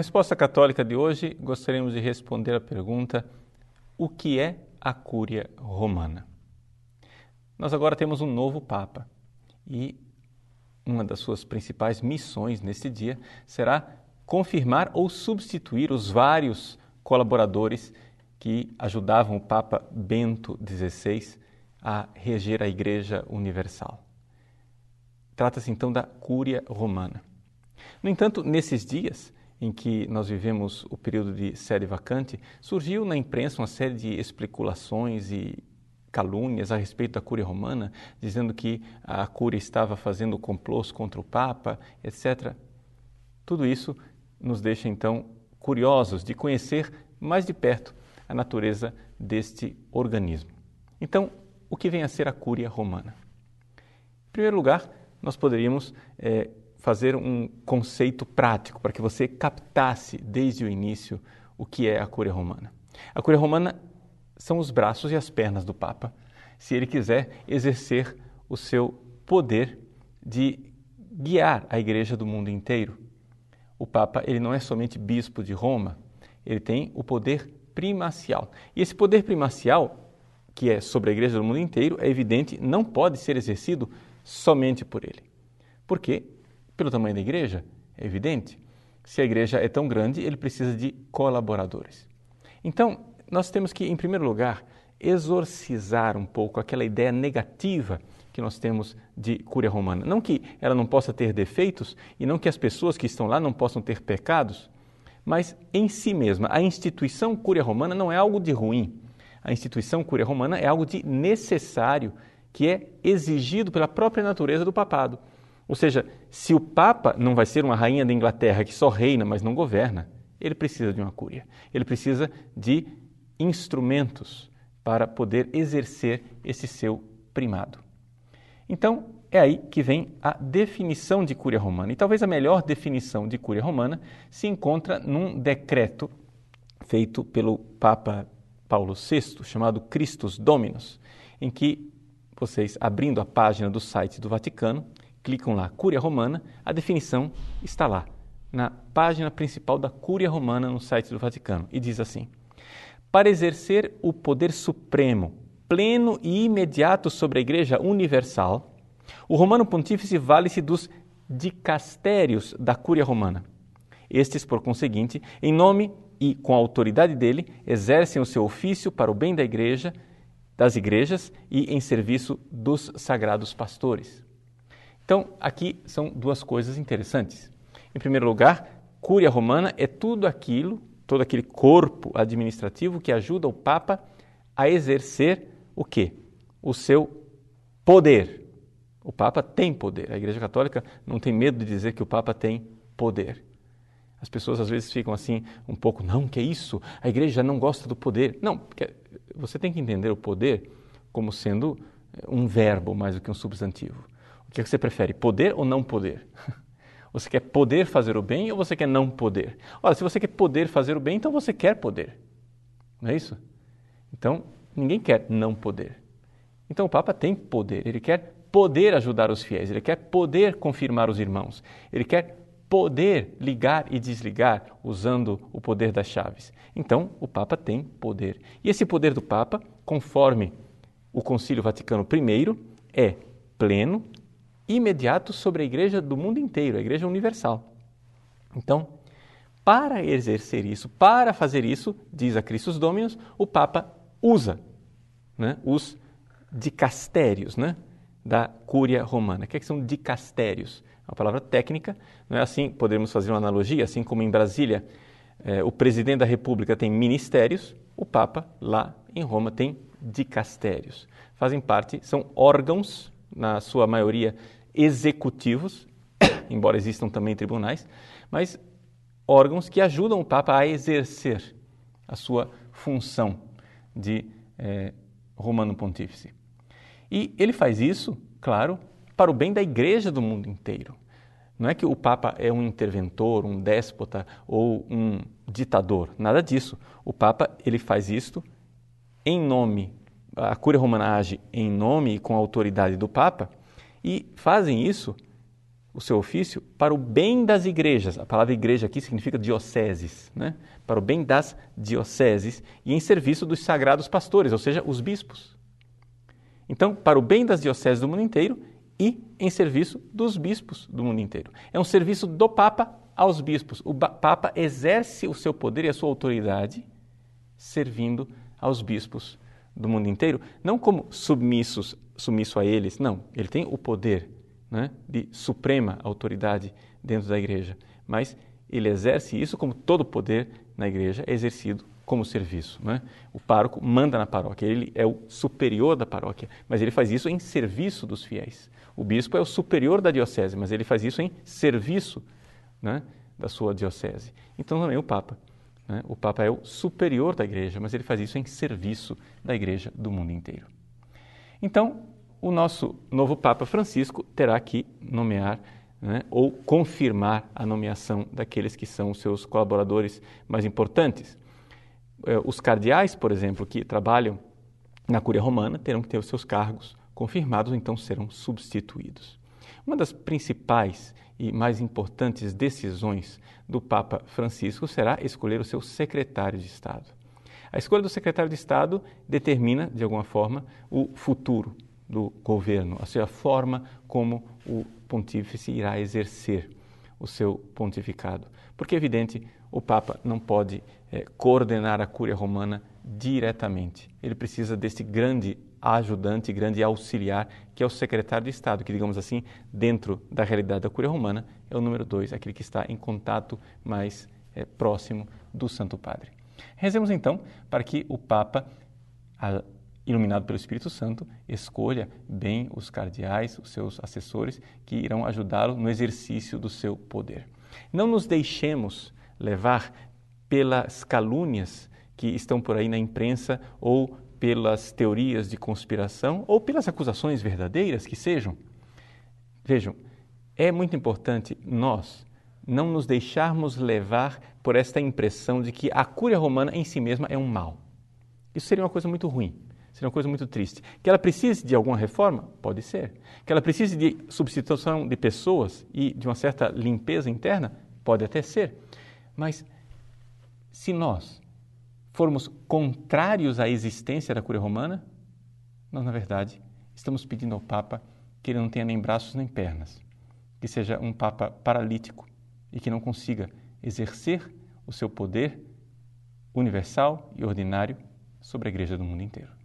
Resposta Católica de hoje, gostaríamos de responder a pergunta: o que é a Cúria Romana? Nós agora temos um novo Papa e uma das suas principais missões neste dia será confirmar ou substituir os vários colaboradores que ajudavam o Papa Bento XVI a reger a Igreja Universal. Trata-se então da Cúria Romana. No entanto, nesses dias em que nós vivemos o período de sede vacante, surgiu na imprensa uma série de especulações e calúnias a respeito da Cúria Romana, dizendo que a Cúria estava fazendo complôs contra o Papa, etc. Tudo isso nos deixa então curiosos de conhecer mais de perto a natureza deste organismo. Então, o que vem a ser a Cúria Romana? Em primeiro lugar, nós poderíamos é, fazer um conceito prático para que você captasse desde o início o que é a Cúria Romana. A Cúria Romana são os braços e as pernas do Papa, se ele quiser exercer o seu poder de guiar a igreja do mundo inteiro. O Papa, ele não é somente bispo de Roma, ele tem o poder primacial. E esse poder primacial, que é sobre a igreja do mundo inteiro, é evidente, não pode ser exercido somente por ele. Por quê? Pelo tamanho da igreja, é evidente. Se a igreja é tão grande, ele precisa de colaboradores. Então, nós temos que, em primeiro lugar, exorcizar um pouco aquela ideia negativa que nós temos de cúria romana. Não que ela não possa ter defeitos e não que as pessoas que estão lá não possam ter pecados, mas em si mesma, a instituição cúria romana não é algo de ruim. A instituição cúria romana é algo de necessário, que é exigido pela própria natureza do papado. Ou seja, se o Papa não vai ser uma rainha da Inglaterra que só reina, mas não governa, ele precisa de uma cúria. Ele precisa de instrumentos para poder exercer esse seu primado. Então, é aí que vem a definição de cúria romana. E talvez a melhor definição de cúria romana se encontra num decreto feito pelo Papa Paulo VI, chamado Christus Dominus, em que vocês, abrindo a página do site do Vaticano, clicam lá Cúria Romana, a definição está lá, na página principal da Cúria Romana no site do Vaticano, e diz assim: Para exercer o poder supremo, pleno e imediato sobre a Igreja Universal, o Romano Pontífice vale-se dos dicastérios da Cúria Romana. Estes, por conseguinte, em nome e com a autoridade dele, exercem o seu ofício para o bem da Igreja, das igrejas e em serviço dos sagrados pastores. Então, aqui são duas coisas interessantes. Em primeiro lugar, Cúria Romana é tudo aquilo, todo aquele corpo administrativo que ajuda o Papa a exercer o quê? O seu poder. O Papa tem poder. A Igreja Católica não tem medo de dizer que o Papa tem poder. As pessoas às vezes ficam assim, um pouco, não, que é isso? A igreja não gosta do poder. Não, você tem que entender o poder como sendo um verbo mais do que um substantivo. O que você prefere, poder ou não poder? Você quer poder fazer o bem ou você quer não poder? Olha, se você quer poder fazer o bem, então você quer poder. Não é isso? Então, ninguém quer não poder. Então, o Papa tem poder, ele quer poder ajudar os fiéis, ele quer poder confirmar os irmãos, ele quer poder ligar e desligar usando o poder das chaves. Então, o Papa tem poder. E esse poder do Papa, conforme o Concílio Vaticano I, é pleno, imediato sobre a igreja do mundo inteiro, a igreja universal. Então, para exercer isso, para fazer isso, diz a Christus Dominus, o Papa usa né, os dicastérios né, da Cúria Romana. O que, é que são dicastérios? É uma palavra técnica, não é assim? Podemos fazer uma analogia, assim como em Brasília eh, o presidente da República tem ministérios, o Papa lá em Roma tem dicastérios. Fazem parte, são órgãos, na sua maioria executivos, embora existam também tribunais, mas órgãos que ajudam o Papa a exercer a sua função de eh, Romano Pontífice. E ele faz isso, claro, para o bem da igreja do mundo inteiro. Não é que o Papa é um interventor, um déspota ou um ditador, nada disso. O Papa ele faz isto em nome, a Cúria Romana age em nome e com a autoridade do Papa e fazem isso o seu ofício para o bem das igrejas. A palavra igreja aqui significa dioceses, né? para o bem das dioceses e em serviço dos sagrados pastores, ou seja, os bispos. Então, para o bem das dioceses do mundo inteiro e em serviço dos bispos do mundo inteiro. É um serviço do Papa aos bispos. O Papa exerce o seu poder e a sua autoridade servindo aos bispos do mundo inteiro, não como submissos, submisso a eles, não. Ele tem o poder né, de suprema autoridade dentro da igreja, mas ele exerce isso como todo poder na igreja é exercido como serviço. Né? O pároco manda na paróquia, ele é o superior da paróquia, mas ele faz isso em serviço dos fiéis. O bispo é o superior da diocese, mas ele faz isso em serviço né, da sua diocese. Então também o Papa. Né? O Papa é o superior da igreja, mas ele faz isso em serviço da igreja do mundo inteiro. Então, o nosso novo Papa Francisco terá que nomear né, ou confirmar a nomeação daqueles que são os seus colaboradores mais importantes. É, os cardeais, por exemplo, que trabalham na Cúria Romana, terão que ter os seus cargos confirmados, ou então serão substituídos. Uma das principais e mais importantes decisões do Papa Francisco será escolher o seu secretário de Estado. A escolha do secretário de Estado determina, de alguma forma, o futuro do governo, a sua forma como o pontífice irá exercer o seu pontificado. Porque é evidente, o Papa não pode é, coordenar a Cúria Romana diretamente. Ele precisa desse grande ajudante, grande auxiliar, que é o secretário de Estado, que, digamos assim, dentro da realidade da Cúria Romana, é o número dois, aquele que está em contato mais é, próximo do Santo Padre. Rezemos então para que o Papa, iluminado pelo Espírito Santo, escolha bem os cardeais, os seus assessores, que irão ajudá-lo no exercício do seu poder. Não nos deixemos levar pelas calúnias que estão por aí na imprensa ou pelas teorias de conspiração ou pelas acusações verdadeiras que sejam. Vejam, é muito importante nós não nos deixarmos levar por esta impressão de que a cúria romana em si mesma é um mal. Isso seria uma coisa muito ruim. Seria uma coisa muito triste. Que ela precise de alguma reforma? Pode ser. Que ela precise de substituição de pessoas e de uma certa limpeza interna? Pode até ser. Mas se nós formos contrários à existência da cúria romana, nós, na verdade, estamos pedindo ao Papa que ele não tenha nem braços nem pernas, que seja um Papa paralítico e que não consiga exercer o seu poder universal e ordinário sobre a Igreja do mundo inteiro.